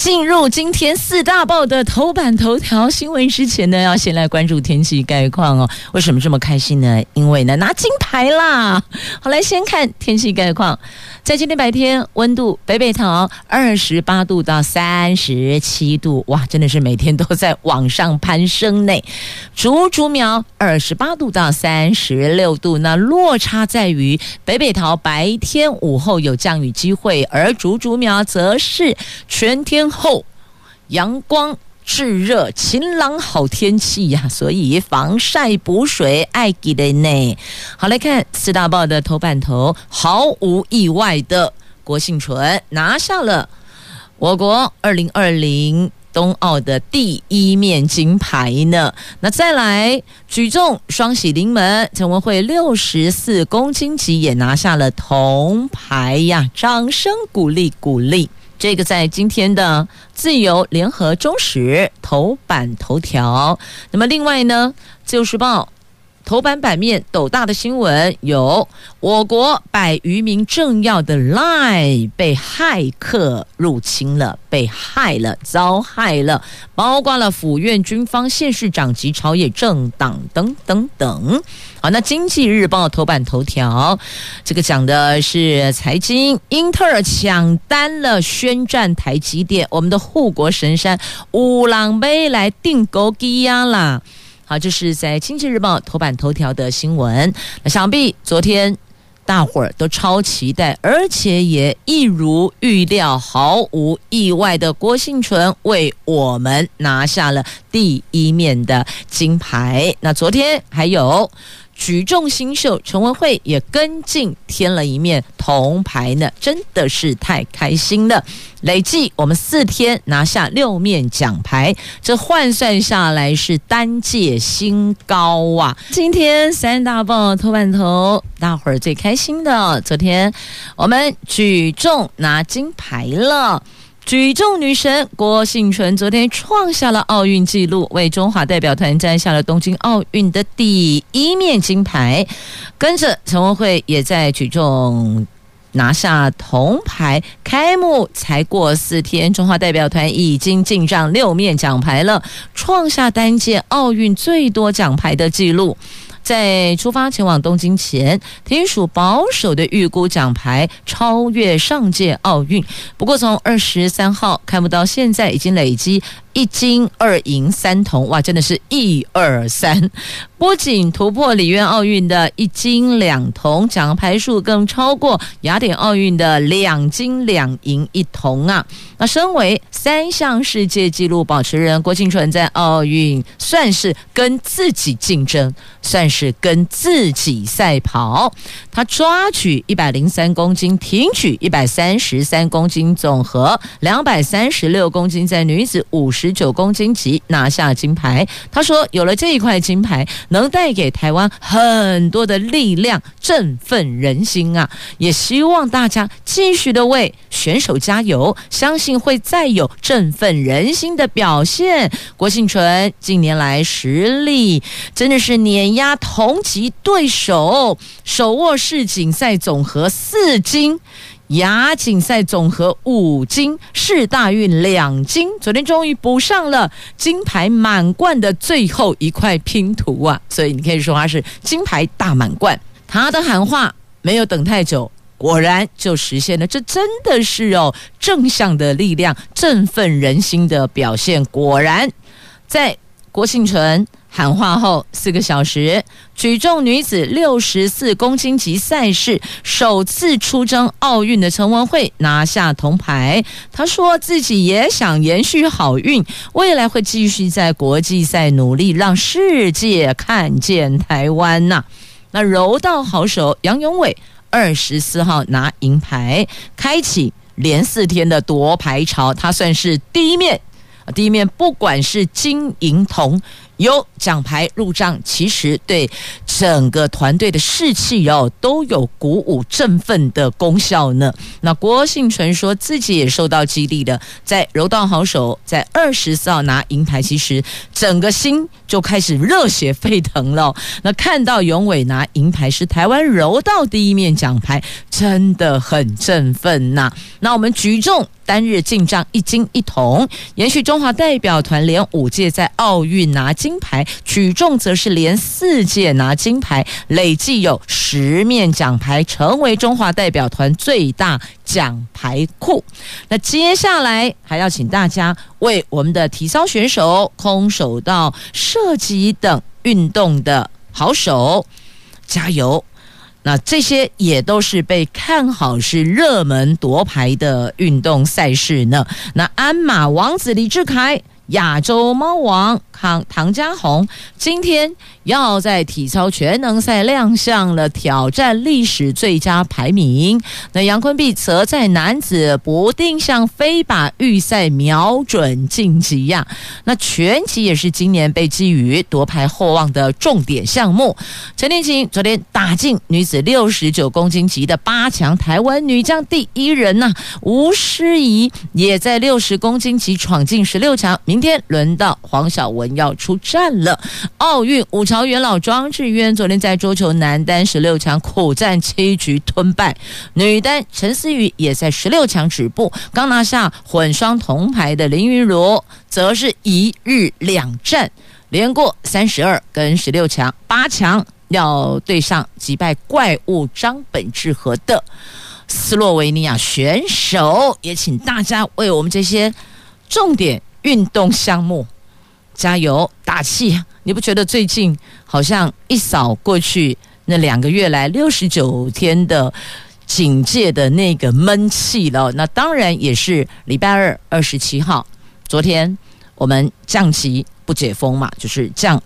进入今天四大报的头版头条新闻之前呢，要先来关注天气概况哦。为什么这么开心呢？因为呢，拿金牌啦！好，来先看天气概况。在今天白天，温度北北桃二十八度到三十七度，哇，真的是每天都在往上攀升呢。竹竹苗二十八度到三十六度，那落差在于北北桃白天午后有降雨机会，而竹竹苗则是全天后阳光。炙热晴朗好天气呀，所以防晒补水爱给的呢。好，来看四大报的头版头，毫无意外的郭婞淳拿下了我国二零二零冬奥的第一面金牌呢。那再来举重双喜临门，陈文慧六十四公斤级也拿下了铜牌呀，掌声鼓励鼓励。这个在今天的自由联合中时头版头条。那么另外呢，自由时报头版版面斗大的新闻有：我国百余名政要的 LINE 被骇客入侵了，被害了，遭害了，包括了府院、军方、县市长及朝野政党等等等。好，那经济日报头版头条，这个讲的是财经，英特尔抢单了，宣战台积电，我们的护国神山五郎杯来订购机呀啦。好，这是在经济日报头版头条的新闻。那想必昨天大伙儿都超期待，而且也一如预料，毫无意外的郭姓纯为我们拿下了第一面的金牌。那昨天还有。举重新秀陈文慧也跟进添了一面铜牌呢，真的是太开心了！累计我们四天拿下六面奖牌，这换算下来是单届新高啊！今天三大棒头版头，大伙儿最开心的，昨天我们举重拿金牌了。举重女神郭婞淳昨天创下了奥运纪录，为中华代表团摘下了东京奥运的第一面金牌。跟着陈文慧也在举重拿下铜牌。开幕才过四天，中华代表团已经进账六面奖牌了，创下单届奥运最多奖牌的纪录。在出发前往东京前，体育署保守的预估奖牌超越上届奥运。不过从二十三号开幕到现在，已经累积。一金二银三铜，哇，真的是一二三！不仅突破里约奥运的一金两铜，奖牌数更超过雅典奥运的两金两银一铜啊！那身为三项世界纪录保持人，郭婞淳在奥运算是跟自己竞争，算是跟自己赛跑。他抓举一百零三公斤，挺举一百三十三公斤，总和两百三十六公斤，在女子五十。十九公斤级拿下金牌，他说：“有了这一块金牌，能带给台湾很多的力量，振奋人心啊！也希望大家继续的为选手加油，相信会再有振奋人心的表现。”郭婞淳近年来实力真的是碾压同级对手，手握世锦赛总和四金。亚锦赛总和五金，世大运两金，昨天终于补上了金牌满贯的最后一块拼图啊！所以你可以说他是金牌大满贯。他的喊话没有等太久，果然就实现了。这真的是哦，正向的力量，振奋人心的表现。果然，在郭婞淳。喊话后四个小时，举重女子六十四公斤级赛事首次出征奥运的陈文慧拿下铜牌。她说自己也想延续好运，未来会继续在国际赛努力，让世界看见台湾呐。那柔道好手杨勇伟二十四号拿银牌，开启连四天的夺牌潮，他算是第一面。第一面不管是金银铜。有奖牌入账，其实对整个团队的士气哦都有鼓舞振奋的功效呢。那郭婞淳说自己也受到激励的，在柔道好手在二十四号拿银牌，其实整个心就开始热血沸腾了。那看到永伟拿银牌是台湾柔道第一面奖牌，真的很振奋呐。那我们举重。单日进账一金一铜，延续中华代表团连五届在奥运拿金金牌，举重则是连四届拿金牌，累计有十面奖牌，成为中华代表团最大奖牌库。那接下来还要请大家为我们的体操选手、空手道、射击等运动的好手加油。那这些也都是被看好是热门夺牌的运动赛事呢。那鞍马王子李志凯。亚洲猫王唐唐家红今天要在体操全能赛亮相了，挑战历史最佳排名。那杨坤碧则在男子不定向飞靶预赛瞄准晋级呀。那拳击也是今年被寄予夺牌厚望的重点项目。陈天琴昨天打进女子六十九公斤级的八强，台湾女将第一人呐、吴诗仪也在六十公斤级闯进十六强。明天轮到黄晓雯要出战了。奥运五朝元老庄智渊昨天在桌球男单十六强苦战七局吞败，女单陈思雨也在十六强止步。刚拿下混双铜牌的林昀儒则是一日两战连过三十二跟十六强，八强要对上击败怪物张本智和的斯洛维尼亚选手。也请大家为我们这些重点。运动项目，加油打气！你不觉得最近好像一扫过去那两个月来六十九天的警戒的那个闷气了？那当然也是礼拜二二十七号，昨天我们降级不解封嘛，就是降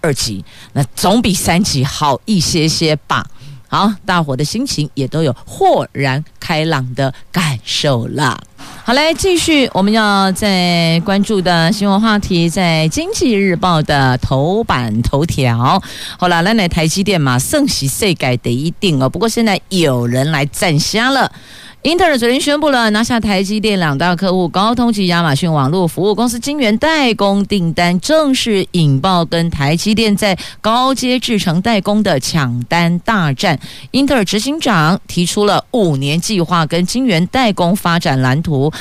二级，那总比三级好一些些吧。好，大伙的心情也都有豁然开朗的感受了。好，嘞继续，我们要在关注的新闻话题，在《经济日报》的头版头条。好了，来来台积电嘛，盛喜岁改得一定哦。不过现在有人来站虾了。英特尔昨天宣布了拿下台积电两大客户高通及亚马逊网络服务公司晶圆代工订单，正式引爆跟台积电在高阶制程代工的抢单大战。英特尔执行长提出了五年计划跟晶圆代工发展蓝图，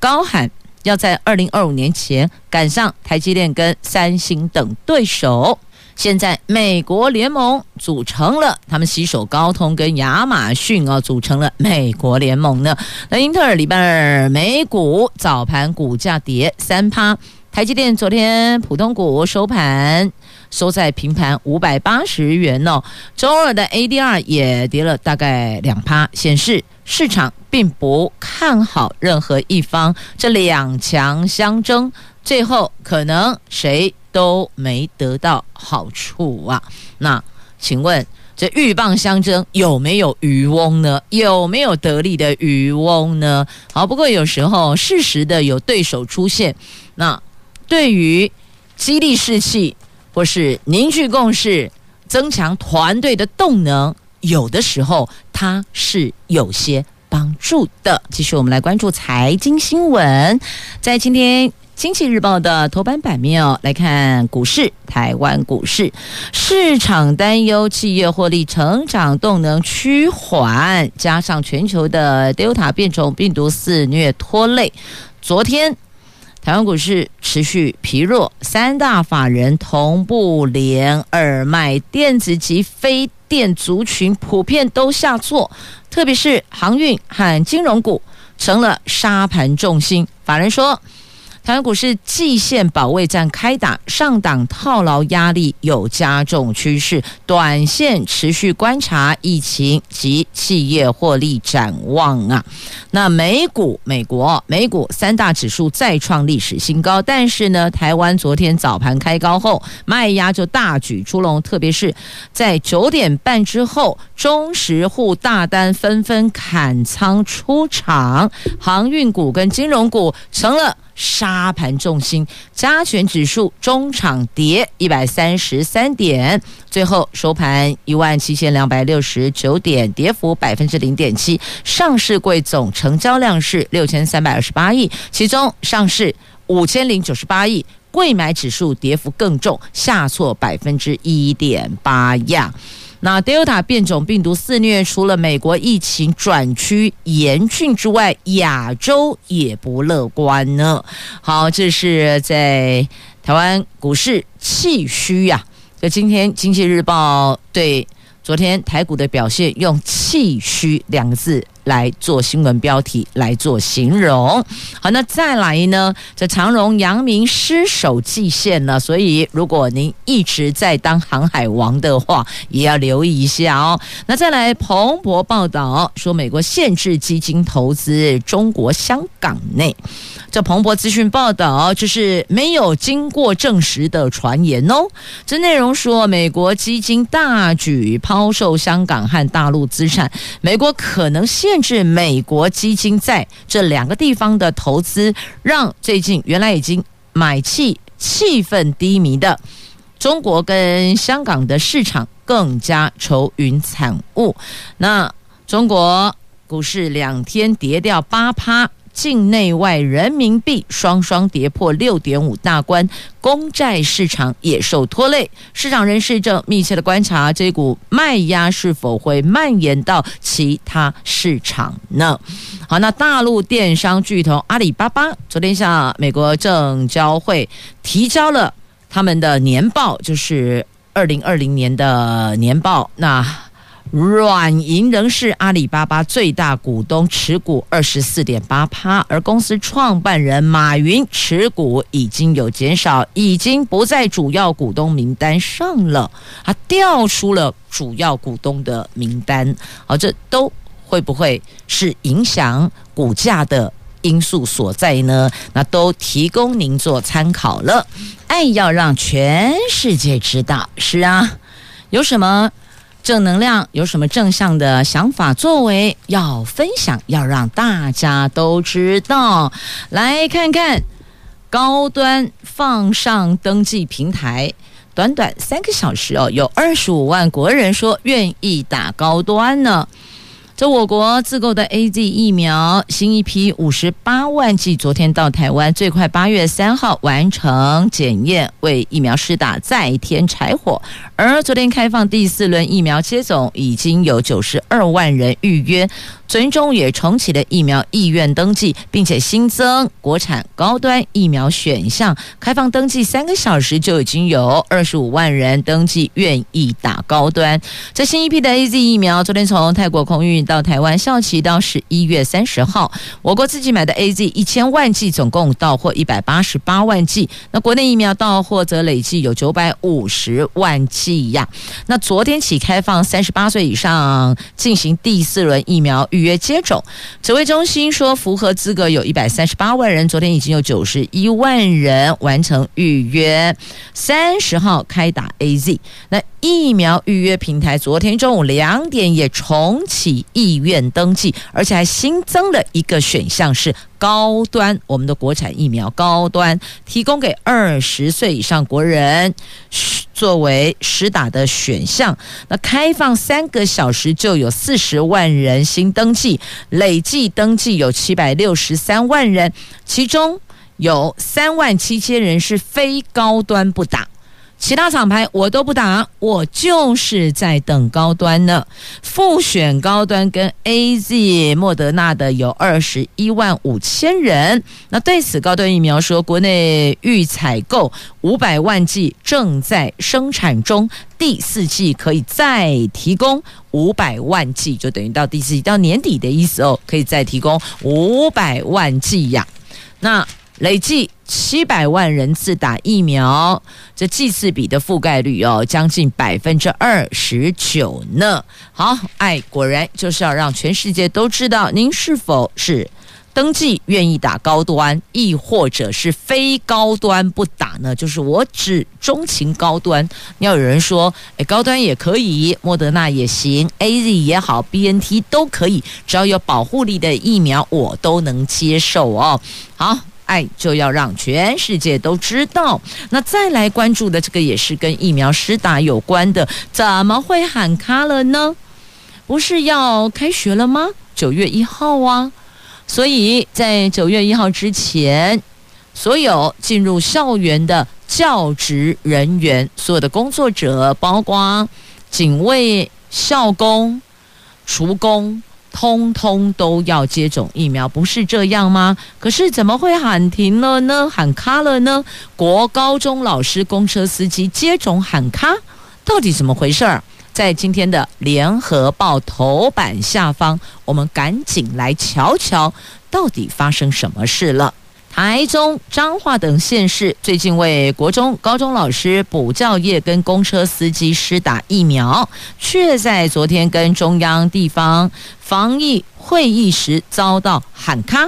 高喊要在二零二五年前赶上台积电跟三星等对手。现在美国联盟组成了，他们携手高通跟亚马逊啊，组成了美国联盟呢。那英特尔礼拜二美股早盘股价跌三趴，台积电昨天普通股收盘收在平盘五百八十元哦。周二的 ADR 也跌了大概两趴，显示市场并不看好任何一方，这两强相争，最后可能谁？都没得到好处啊！那请问这鹬蚌相争有没有渔翁呢？有没有得利的渔翁呢？好，不过有时候适时的有对手出现，那对于激励士气或是凝聚共识、增强团队的动能，有的时候它是有些帮助的。继续，我们来关注财经新闻，在今天。经济日报的头版版面哦，来看股市，台湾股市市场担忧企业获利成长动能趋缓，加上全球的 Delta 变种病毒肆虐拖累，昨天台湾股市持续疲弱，三大法人同步连二卖，电子及非电族群普遍都下挫，特别是航运和金融股成了沙盘重心，法人说。台湾股市季线保卫战开打，上档套牢压力有加重趋势，短线持续观察疫情及企业获利展望啊。那美股、美国、美股三大指数再创历史新高，但是呢，台湾昨天早盘开高后卖压就大举出笼，特别是在九点半之后，中实户大单纷纷砍仓出场，航运股跟金融股成了。杀盘重心，加权指数中场跌一百三十三点，最后收盘一万七千两百六十九点，跌幅百分之零点七。上市柜总成交量是六千三百二十八亿，其中上市五千零九十八亿，柜买指数跌幅更重，下挫百分之一点八呀。那 Delta 变种病毒肆虐，除了美国疫情转趋严峻之外，亚洲也不乐观呢。好，这是在台湾股市气虚呀。就今天《经济日报》对昨天台股的表现用“气虚”两个字。来做新闻标题来做形容，好，那再来呢？这长荣、阳明失守季线了，所以如果您一直在当航海王的话，也要留意一下哦。那再来，彭博报道说，美国限制基金投资中国香港内。这彭博资讯报道，这是没有经过证实的传言哦。这内容说，美国基金大举抛售香港和大陆资产，美国可能限甚至美国基金在这两个地方的投资，让最近原来已经买气气氛低迷的中国跟香港的市场更加愁云惨雾。那中国股市两天跌掉八趴。境内外人民币双双跌破六点五大关，公债市场也受拖累。市场人士正密切的观察这股卖压是否会蔓延到其他市场呢？好，那大陆电商巨头阿里巴巴昨天向美国证交会提交了他们的年报，就是二零二零年的年报。那软银仍是阿里巴巴最大股东，持股二十四点八趴，而公司创办人马云持股已经有减少，已经不在主要股东名单上了，他调出了主要股东的名单。好，这都会不会是影响股价的因素所在呢？那都提供您做参考了。爱要让全世界知道，是啊，有什么？正能量有什么正向的想法作为要分享，要让大家都知道。来看看高端放上登记平台，短短三个小时哦，有二十五万国人说愿意打高端呢。这我国自购的 AZ 疫苗新一批五十八万剂，昨天到台湾，最快八月三号完成检验，为疫苗施打再添柴火。而昨天开放第四轮疫苗接种，已经有九十二万人预约。随中也重启了疫苗意愿登记，并且新增国产高端疫苗选项，开放登记三个小时就已经有二十五万人登记愿意打高端。这新一批的 AZ 疫苗，昨天从泰国空运到台湾，效期到十一月三十号。我国自己买的 AZ 一千万剂，总共到货一百八十八万剂。那国内疫苗到货则累计有九百五十万剂呀。那昨天起开放三十八岁以上进行第四轮疫苗预。约接种，指挥中心说符合资格有一百三十八万人，昨天已经有九十一万人完成预约，三十号开打 AZ。那疫苗预约平台昨天中午两点也重启意愿登记，而且还新增了一个选项是。高端，我们的国产疫苗高端提供给二十岁以上国人作为实打的选项。那开放三个小时就有四十万人新登记，累计登记有七百六十三万人，其中有三万七千人是非高端不打。其他厂牌我都不打，我就是在等高端呢。复选高端跟 AZ、莫德纳的有二十一万五千人。那对此，高端疫苗说，国内预采购五百万剂，正在生产中，第四季可以再提供五百万剂，就等于到第四季到年底的意思哦，可以再提供五百万剂呀。那。累计七百万人次打疫苗，这剂次比的覆盖率哦，将近百分之二十九呢。好，爱果然就是要让全世界都知道，您是否是登记愿意打高端，亦或者是非高端不打呢？就是我只钟情高端。要有人说，诶，高端也可以，莫德纳也行，AZ 也好，BNT 都可以，只要有保护力的疫苗，我都能接受哦。好。爱就要让全世界都知道。那再来关注的这个也是跟疫苗施打有关的，怎么会喊卡了呢？不是要开学了吗？九月一号啊，所以在九月一号之前，所有进入校园的教职人员，所有的工作者，包括警卫、校工、厨工。通通都要接种疫苗，不是这样吗？可是怎么会喊停了呢？喊卡了呢？国高中老师、公车司机接种喊卡，到底怎么回事儿？在今天的联合报头版下方，我们赶紧来瞧瞧，到底发生什么事了。台中、彰化等县市最近为国中、高中老师、补教业跟公车司机施打疫苗，却在昨天跟中央地方防疫会议时遭到喊卡。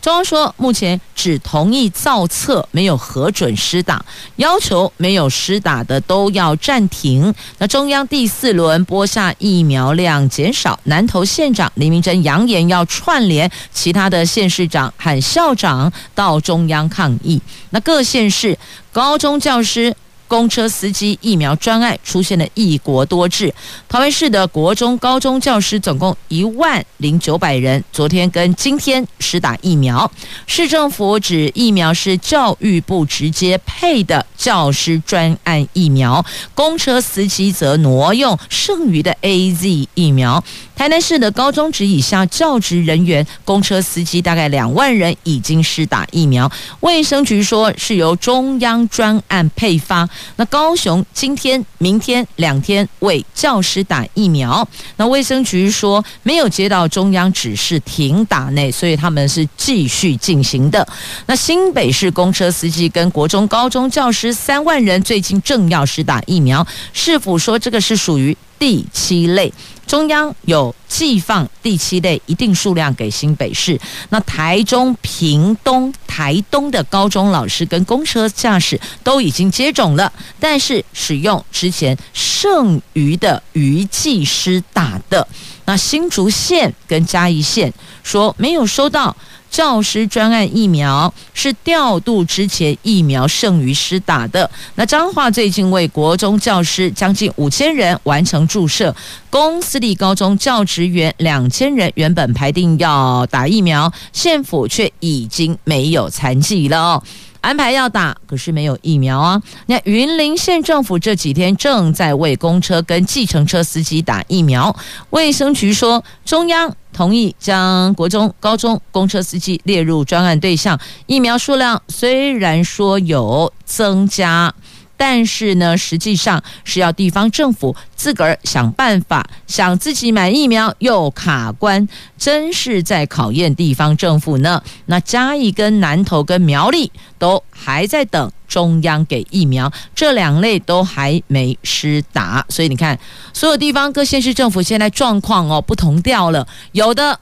中央说，目前只同意造册，没有核准施打，要求没有施打的都要暂停。那中央第四轮播下疫苗量减少，南投县长林明珍扬言要串联其他的县市长和校长到中央抗议。那各县市高中教师。公车司机疫苗专案出现了一国多制，桃园市的国中、高中教师总共一万零九百人，昨天跟今天施打疫苗。市政府指疫苗是教育部直接配的教师专案疫苗，公车司机则挪用剩余的 AZ 疫苗。台南市的高中职以下教职人员、公车司机大概两万人已经施打疫苗。卫生局说是由中央专案配发。那高雄今天、明天两天为教师打疫苗。那卫生局说没有接到中央指示停打内，所以他们是继续进行的。那新北市公车司机跟国中、高中教师三万人最近正要施打疫苗，市府说这个是属于第七类。中央有寄放第七类一定数量给新北市，那台中、屏东、台东的高中老师跟公车驾驶都已经接种了，但是使用之前剩余的余剂师打的，那新竹县跟嘉义县说没有收到。教师专案疫苗是调度之前疫苗剩余施打的。那彰化最近为国中教师将近五千人完成注射，公私立高中教职员两千人原本排定要打疫苗，县府却已经没有残剂了。安排要打，可是没有疫苗啊。那云林县政府这几天正在为公车跟计程车司机打疫苗，卫生局说中央。同意将国中、高中公车司机列入专案对象，疫苗数量虽然说有增加，但是呢，实际上是要地方政府自个儿想办法，想自己买疫苗又卡关，真是在考验地方政府呢。那嘉义跟南投跟苗栗都还在等。中央给疫苗，这两类都还没施打，所以你看，所有地方各县市政府现在状况哦不同调了，有的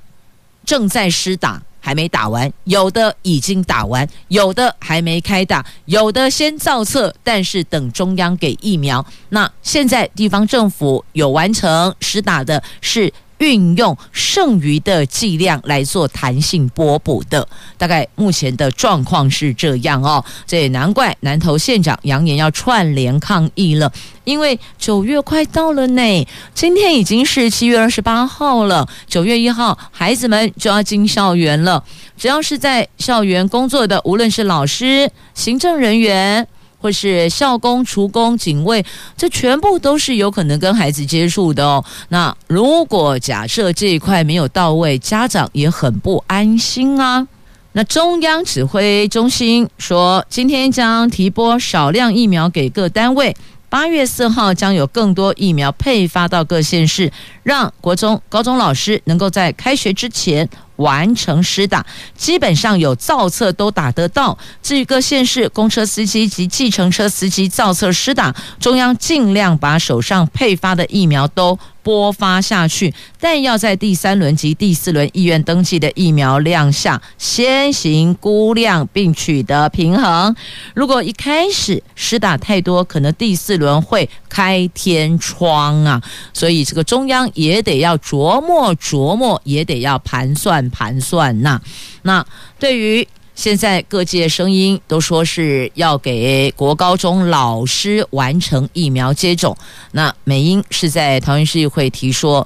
正在施打，还没打完；有的已经打完，有的还没开打；有的先造册，但是等中央给疫苗。那现在地方政府有完成实打的是。运用剩余的剂量来做弹性拨补的，大概目前的状况是这样哦。这也难怪南投县长扬言要串联抗议了，因为九月快到了呢，今天已经是七月二十八号了，九月一号孩子们就要进校园了。只要是在校园工作的，无论是老师、行政人员。或是校工、厨工、警卫，这全部都是有可能跟孩子接触的哦。那如果假设这一块没有到位，家长也很不安心啊。那中央指挥中心说，今天将提拨少量疫苗给各单位，八月四号将有更多疫苗配发到各县市，让国中、高中老师能够在开学之前。完成施打，基本上有造册都打得到。至于各县市公车司机及计程车司机造册施打，中央尽量把手上配发的疫苗都播发下去，但要在第三轮及第四轮意愿登记的疫苗量下先行估量，并取得平衡。如果一开始施打太多，可能第四轮会开天窗啊！所以这个中央也得要琢磨琢磨，也得要盘算盘算呐。那对于现在各界声音都说是要给国高中老师完成疫苗接种。那美英是在桃园市议会提说，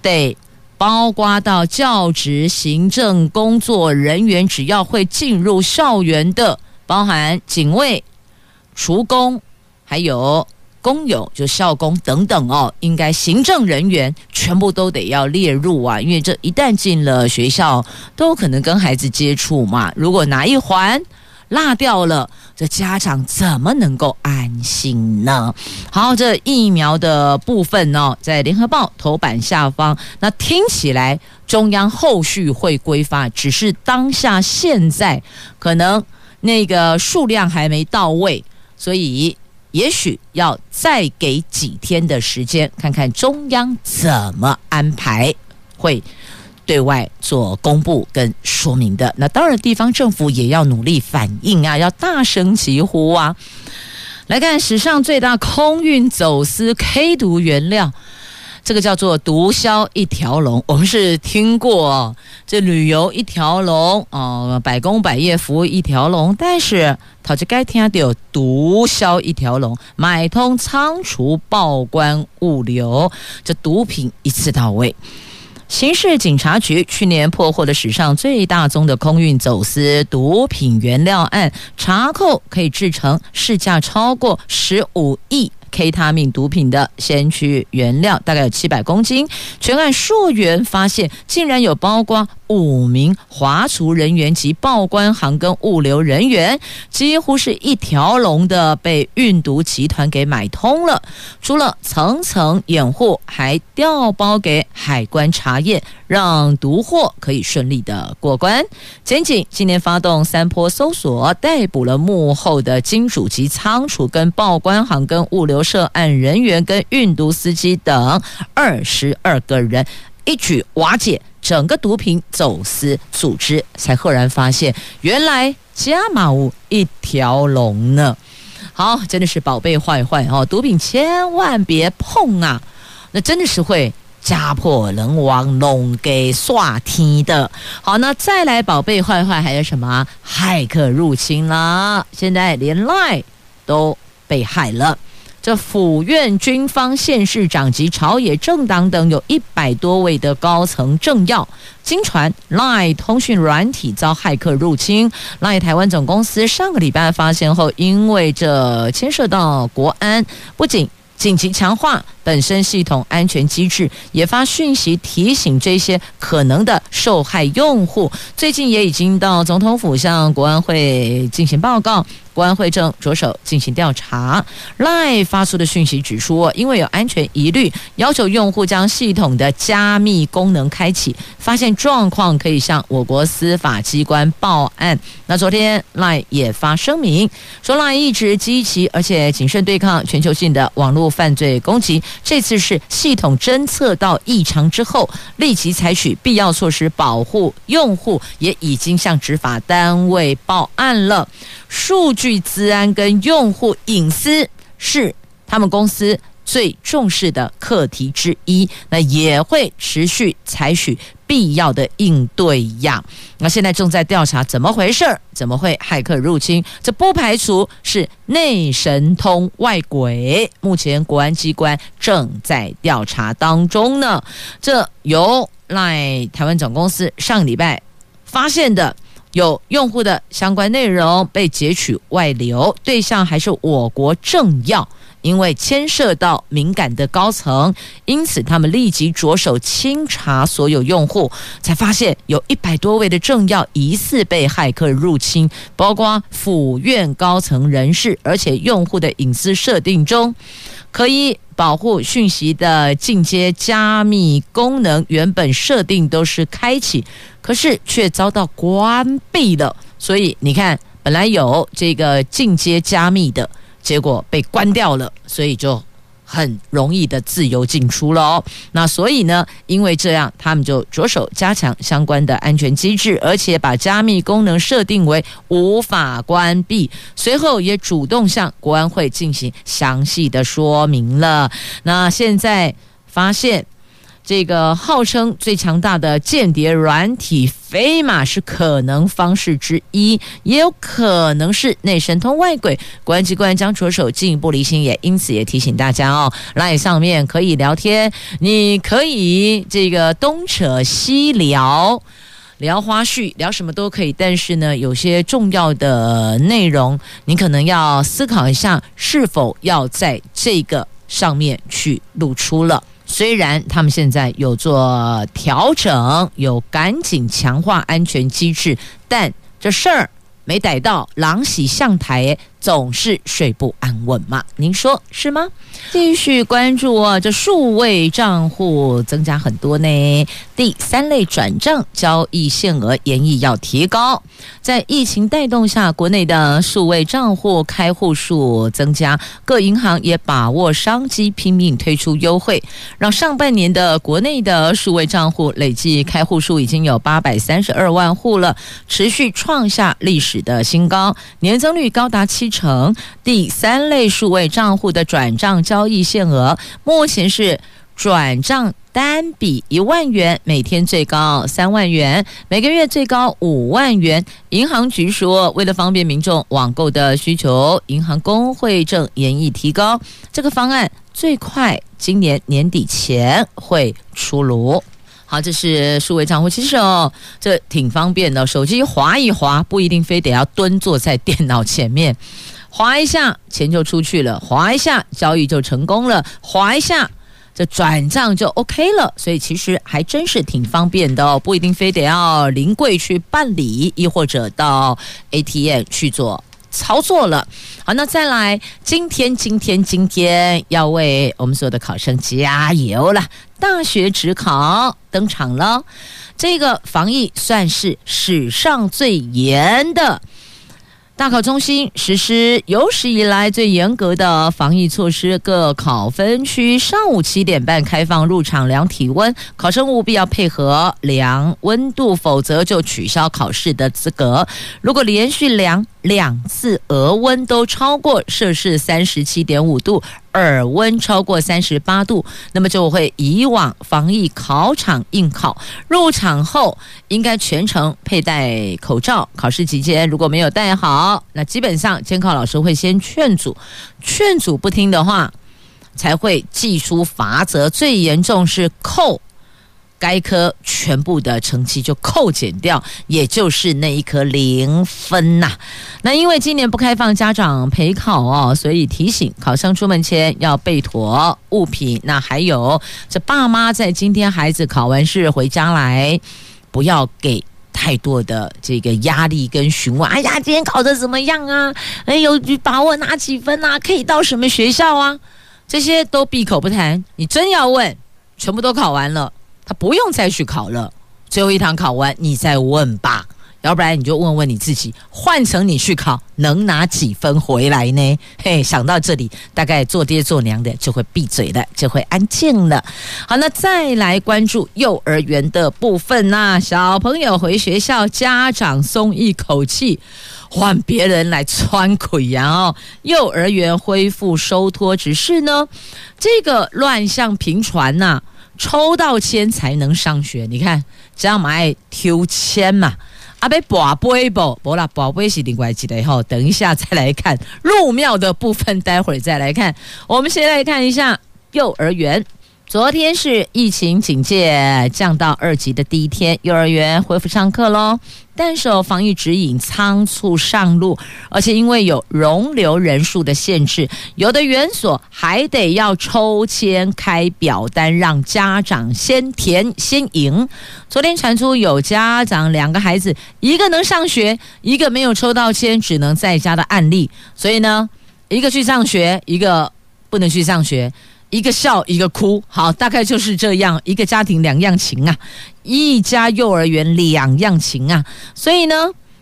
得包括到教职行政工作人员，只要会进入校园的，包含警卫、厨工，还有。工友就校工等等哦，应该行政人员全部都得要列入啊，因为这一旦进了学校，都可能跟孩子接触嘛。如果哪一环落掉了，这家长怎么能够安心呢？好，这疫苗的部分呢，在联合报头版下方，那听起来中央后续会规范，只是当下现在可能那个数量还没到位，所以。也许要再给几天的时间，看看中央怎么安排，会对外做公布跟说明的。那当然，地方政府也要努力反应啊，要大声疾呼啊！来看史上最大空运走私 K 毒原料。这个叫做毒枭一条龙，我们是听过哦，这旅游一条龙哦，百工百业服务一条龙，但是他就该听到有毒枭一条龙，买通仓储报关物流，这毒品一次到位。刑事警察局去年破获了史上最大宗的空运走私毒品原料案，查扣可以制成市价超过十五亿。K 他命毒品的先驱原料大概有七百公斤，全案溯源发现，竟然有包括五名华厨人员及报关行跟物流人员，几乎是一条龙的被运毒集团给买通了。除了层层掩护，还调包给海关查验，让毒货可以顺利的过关。检警今年发动三波搜索，逮捕了幕后的金主及仓储跟报关行跟物流涉案人员跟运毒司机等二十二个人，一举瓦解。整个毒品走私组织才赫然发现，原来加码无一条龙呢。好，真的是宝贝坏坏哦，毒品千万别碰啊！那真的是会家破人亡、弄给刷天的。好，那再来宝贝坏坏还有什么？骇客入侵了，现在连 LINE 都被害了。这府院军方县市长及朝野政党等有一百多位的高层政要，经传 LINE 通讯软体遭骇客入侵。LINE 台湾总公司上个礼拜发现后，因为这牵涉到国安，不仅紧急强化本身系统安全机制，也发讯息提醒这些可能的受害用户。最近也已经到总统府向国安会进行报告。国安会正着手进行调查。LINE 发出的讯息指出，因为有安全疑虑，要求用户将系统的加密功能开启，发现状况可以向我国司法机关报案。那昨天 LINE 也发声明说，LINE 一直积极而且谨慎对抗全球性的网络犯罪攻击。这次是系统侦测到异常之后，立即采取必要措施保护用户，也已经向执法单位报案了。数据资安跟用户隐私是他们公司最重视的课题之一，那也会持续采取必要的应对呀。那现在正在调查怎么回事儿，怎么会骇客入侵？这不排除是内神通外鬼。目前国安机关正在调查当中呢。这由赖台湾总公司上礼拜发现的。有用户的相关内容被截取外流，对象还是我国政要，因为牵涉到敏感的高层，因此他们立即着手清查所有用户，才发现有一百多位的政要疑似被骇客入侵，包括府院高层人士，而且用户的隐私设定中。可以保护讯息的进阶加密功能，原本设定都是开启。可是却遭到关闭了，所以你看，本来有这个进阶加密的，结果被关掉了，所以就很容易的自由进出了哦。那所以呢，因为这样，他们就着手加强相关的安全机制，而且把加密功能设定为无法关闭。随后也主动向国安会进行详细的说明了。那现在发现。这个号称最强大的间谍软体飞马是可能方式之一，也有可能是内神通外鬼。公安机关将着手进一步厘清，也因此也提醒大家哦来上面可以聊天，你可以这个东扯西聊，聊花絮，聊什么都可以。但是呢，有些重要的内容，你可能要思考一下，是否要在这个上面去露出了。虽然他们现在有做调整，有赶紧强化安全机制，但这事儿没逮到，狼喜象台，总是睡不安稳嘛？您说是吗？继续关注啊，这数位账户增加很多呢。第三类转账交易限额研议要提高。在疫情带动下，国内的数位账户开户数增加，各银行也把握商机，拼命推出优惠，让上半年的国内的数位账户累计开户数已经有八百三十二万户了，持续创下历史的新高，年增率高达七成。第三类数位账户的转账交易限额目前是转账。单笔一万元，每天最高三万元，每个月最高五万元。银行局说，为了方便民众网购的需求，银行公会正研议提高这个方案，最快今年年底前会出炉。好，这是数位账户，其实哦，这挺方便的，手机滑一滑，不一定非得要蹲坐在电脑前面，划一下钱就出去了，划一下交易就成功了，划一下。这转账就 OK 了，所以其实还真是挺方便的哦，不一定非得要临柜去办理，亦或者到 ATM 去做操作了。好，那再来，今天今天今天要为我们所有的考生加油了，大学指考登场了，这个防疫算是史上最严的。大考中心实施有史以来最严格的防疫措施，各考分区上午七点半开放入场量体温，考生务必要配合量温度，否则就取消考试的资格。如果连续量两次额温都超过摄氏三十七点五度，耳温超过三十八度，那么就会以往防疫考场应考。入场后应该全程佩戴口罩。考试期间如果没有戴好，那基本上监考老师会先劝阻，劝阻不听的话，才会记出罚则。最严重是扣。该科全部的成绩就扣减掉，也就是那一科零分呐、那因为今年不开放家长陪考哦，所以提醒考生出门前要备妥物品。那还有这爸妈在今天孩子考完试回家来，不要给太多的这个压力跟询问。哎呀，今天考得怎么样啊？哎，有把握拿几分啊？可以到什么学校啊？这些都闭口不谈。你真要问，全部都考完了。他不用再去考了，最后一堂考完你再问吧，要不然你就问问你自己，换成你去考能拿几分回来呢？嘿，想到这里，大概做爹做娘的就会闭嘴了，就会安静了。好，那再来关注幼儿园的部分呐，小朋友回学校，家长松一口气，换别人来穿溃呀哦。幼儿园恢复收托，只是呢，这个乱象频传呐。抽到签才能上学，你看这样嘛爱抽签嘛？阿贝宝贝不不啦，宝贝是另外记得以后，等一下再来看入庙的部分，待会儿再来看。我们先来看一下幼儿园。昨天是疫情警戒降到二级的第一天，幼儿园恢复上课喽。但受防疫指引仓促上路，而且因为有容留人数的限制，有的园所还得要抽签开表单，让家长先填先赢。昨天传出有家长两个孩子，一个能上学，一个没有抽到签，只能在家的案例。所以呢，一个去上学，一个不能去上学。一个笑一个哭，好，大概就是这样一个家庭两样情啊，一家幼儿园两样情啊，所以呢，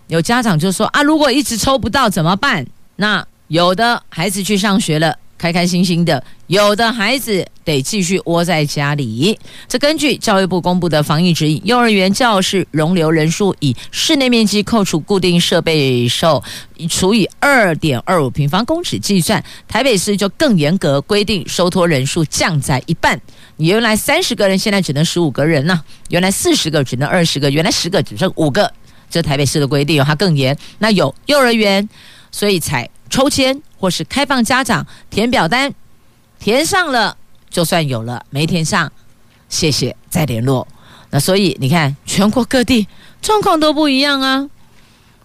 有家长就说啊，如果一直抽不到怎么办？那有的孩子去上学了，开开心心的，有的孩子得继续窝在家里。这根据教育部公布的防疫指引，幼儿园教室容留人数以室内面积扣除固定设备数除以二点二五平方公尺计算。台北市就更严格规定，收托人数降在一半。你原来三十个人，现在只能十五个人呐、原来四十个只能二十个，原来十个只剩五个。这台北市的规定它更严。那有幼儿园，所以才。抽签或是开放家长填表单，填上了就算有了，没填上，谢谢再联络。那所以你看，全国各地状况都不一样啊。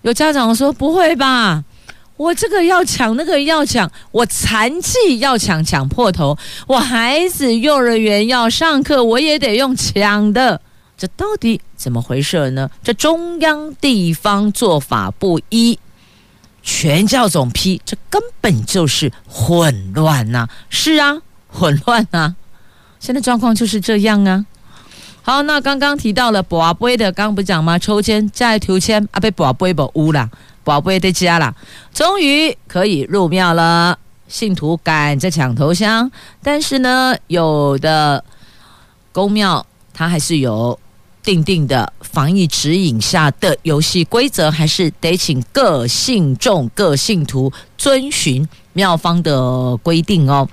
有家长说：“不会吧，我这个要抢，那个要抢，我残疾要抢抢破头，我孩子幼儿园要上课，我也得用抢的，这到底怎么回事呢？这中央地方做法不一。”全教总批，这根本就是混乱呐、是啊，混乱啊！现在状况就是这样啊。好，那刚刚提到了博杯的，刚刚不讲吗？抽签再抽签啊，被博杯不污了，博杯的家了，终于可以入庙了。信徒赶着抢头香，但是呢，有的宫庙它还是有。定定的防疫指引下的游戏规则，还是得请各信众、各信徒遵循庙方的规定哦。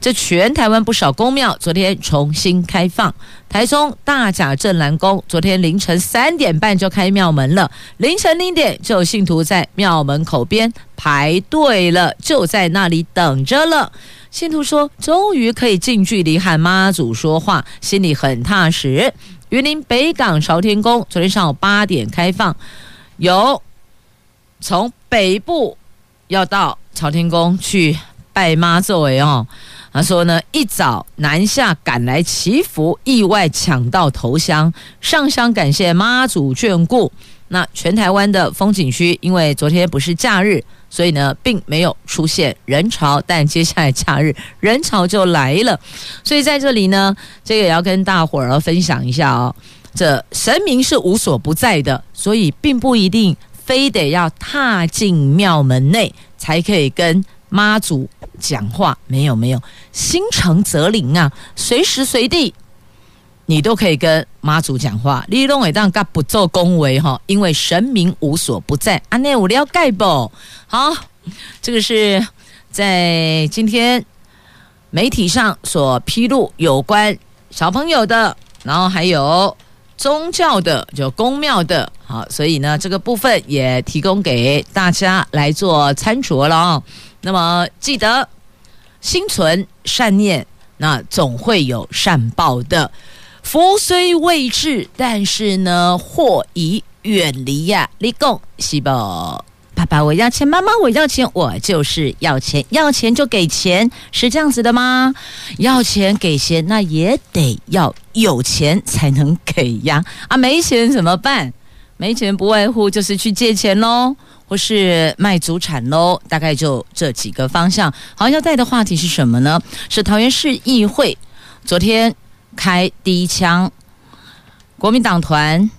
这全台湾不少宫庙昨天重新开放，台中大甲镇南宫昨天凌晨三点半就开庙门了，凌晨零点就有信徒在庙门口边排队了，就在那里等着了。信徒说，终于可以近距离和妈祖说话，心里很踏实。云林北港朝天宫昨天上午八点开放，有从北部要到朝天宫去拜妈祖诶哦，他说呢，一早南下赶来祈福，意外抢到头香，上香感谢妈祖眷顾。那全台湾的风景区，因为昨天不是假日。所以呢，并没有出现人潮，但接下来假日人潮就来了。所以在这里呢，这个也要跟大伙儿分享一下哦。这神明是无所不在的，所以并不一定非得要踏进庙门内才可以跟妈祖讲话。没有没有，心诚则灵啊，随时随地。你都可以跟妈祖讲话，你拢会当甲不做恭维哈，因为神明无所不在。安内有了解不？好，这个是在今天媒体上所披露有关小朋友的，然后还有宗教的，就宫庙的。好，所以呢，这个部分也提供给大家来做参酌了啊。那么记得心存善念，那总会有善报的。福虽未至，但是呢，祸已远离呀！立功，是不？爸爸，我要钱；妈妈，我要钱。我就是要钱，要钱就给钱，是这样子的吗？要钱给钱，那也得要有钱才能给呀！啊，没钱怎么办？没钱不外乎就是去借钱喽，或是卖祖产喽，大概就这几个方向。好，要带的话题是什么呢？是桃园市议会昨天。开第一枪，国民党团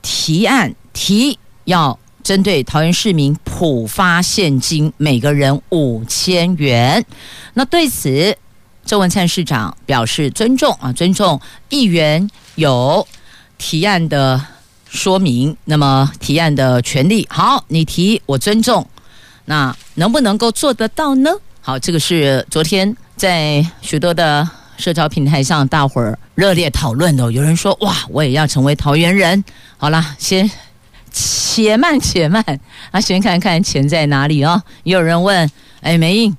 提案提要针对桃园市民普发现金，每个人五千元。那对此，郑文灿市长表示尊重啊，尊重议员有提案的说明，那么提案的权利，好，你提我尊重，那能不能够做得到呢？好，这个是昨天在许多的。社交平台上，大伙儿热烈讨论的。有人说：“哇，我也要成为桃园人。”好啦，先且慢且慢，啊，先看看钱在哪里哦。也有人问：“哎，梅英，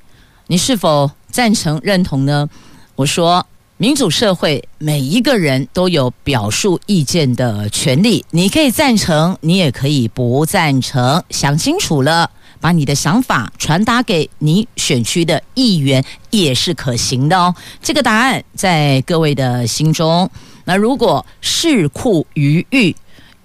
你是否赞成认同呢？”我说：“民主社会，每一个人都有表述意见的权利。你可以赞成，你也可以不赞成，想清楚了。”把你的想法传达给你选区的议员也是可行的哦。这个答案在各位的心中。那如果市库余裕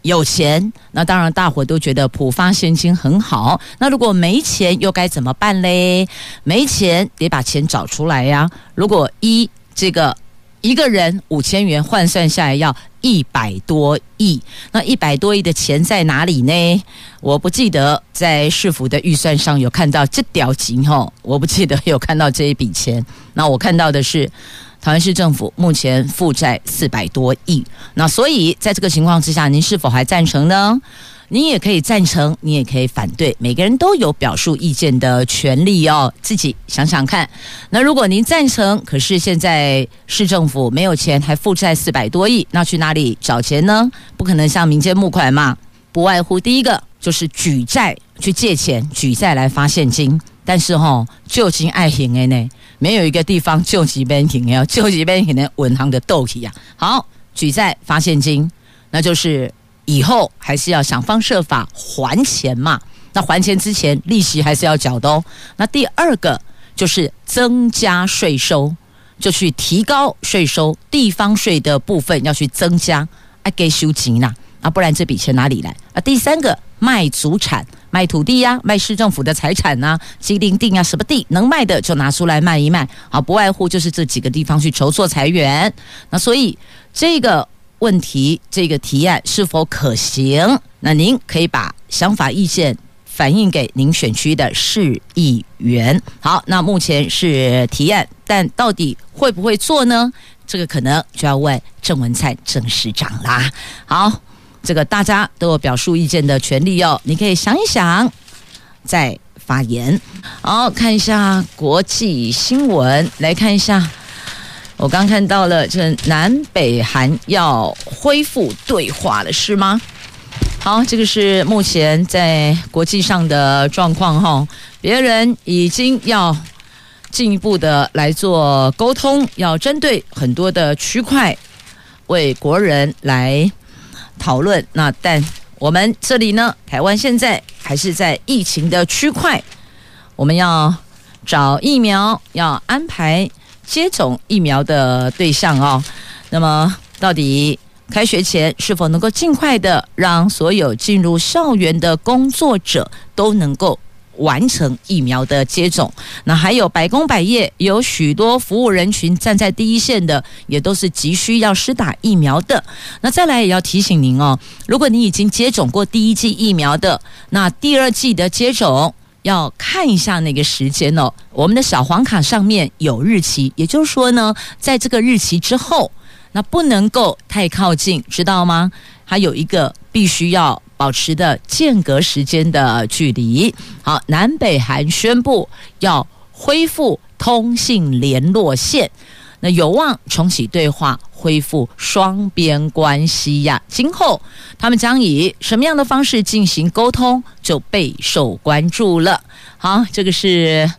有钱，那当然大伙都觉得普发现金很好。那如果没钱又该怎么办嘞？没钱得把钱找出来呀。如果一这个一个人五千元换算下来要一百多亿，那一百多亿的钱在哪里呢？我不记得在市府的预算上有看到这条金吼，我不记得有看到这一笔钱。那我看到的是桃园市政府目前负债四百多亿，那所以在这个情况之下，您是否还赞成呢？你也可以赞成，你也可以反对，每个人都有表述意见的权利哦。自己想想看。那如果您赞成，可是现在市政府没有钱，还负债四百多亿，那去哪里找钱呢？不可能向民间募款嘛，不外乎第一个就是举债去借钱，举债来发现金。但是哈、哦，救急爱行的呢，没有一个地方救急边行要救急边行的稳行的斗气呀。好，举债发现金，那就是。以后还是要想方设法还钱嘛，那还钱之前利息还是要缴的哦。那第二个就是增加税收，就去提高税收，地方税的部分要去增加，哎给收紧呐，啊不然这笔钱哪里来？啊第三个卖祖产，卖土地呀、卖市政府的财产呐、啊，机灵地啊什么地能卖的就拿出来卖一卖，好不外乎就是这几个地方去筹措财源。那所以这个。问题这个提案是否可行？那您可以把想法意见反映给您选区的市议员。好，那目前是提案，但到底会不会做呢？这个可能就要问郑文灿郑市长啦。好，这个大家都有表述意见的权利哦，你可以想一想再发言。好，看一下国际新闻，来看一下。我刚看到了，这南北韩要恢复对话了，是吗？好，这个是目前在国际上的状况哈。别人已经要进一步的来做沟通，要针对很多的区块为国人来讨论。那但我们这里呢，台湾现在还是在疫情的区块，我们要找疫苗，要安排。接种疫苗的对象哦，那么到底开学前是否能够尽快的让所有进入校园的工作者都能够完成疫苗的接种？那还有百工百业有许多服务人群站在第一线的，也都是急需要施打疫苗的。那再来也要提醒您哦，如果你已经接种过第一剂疫苗的，那第二剂的接种。要看一下那个时间哦，我们的小黄卡上面有日期，也就是说呢，在这个日期之后，那不能够太靠近，知道吗？还有一个必须要保持的间隔时间的距离。好，南北韩宣布要恢复通信联络线。那有望重启对话，恢复双边关系呀。今后他们将以什么样的方式进行沟通，就备受关注了。好，这个是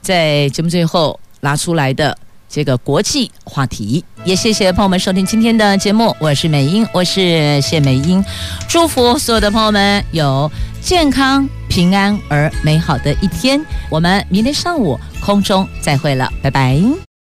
在节目最后拉出来的这个国际话题。也谢谢朋友们收听今天的节目，我是美英，我是谢美英，祝福所有的朋友们有健康、平安而美好的一天。我们明天上午空中再会了，拜拜。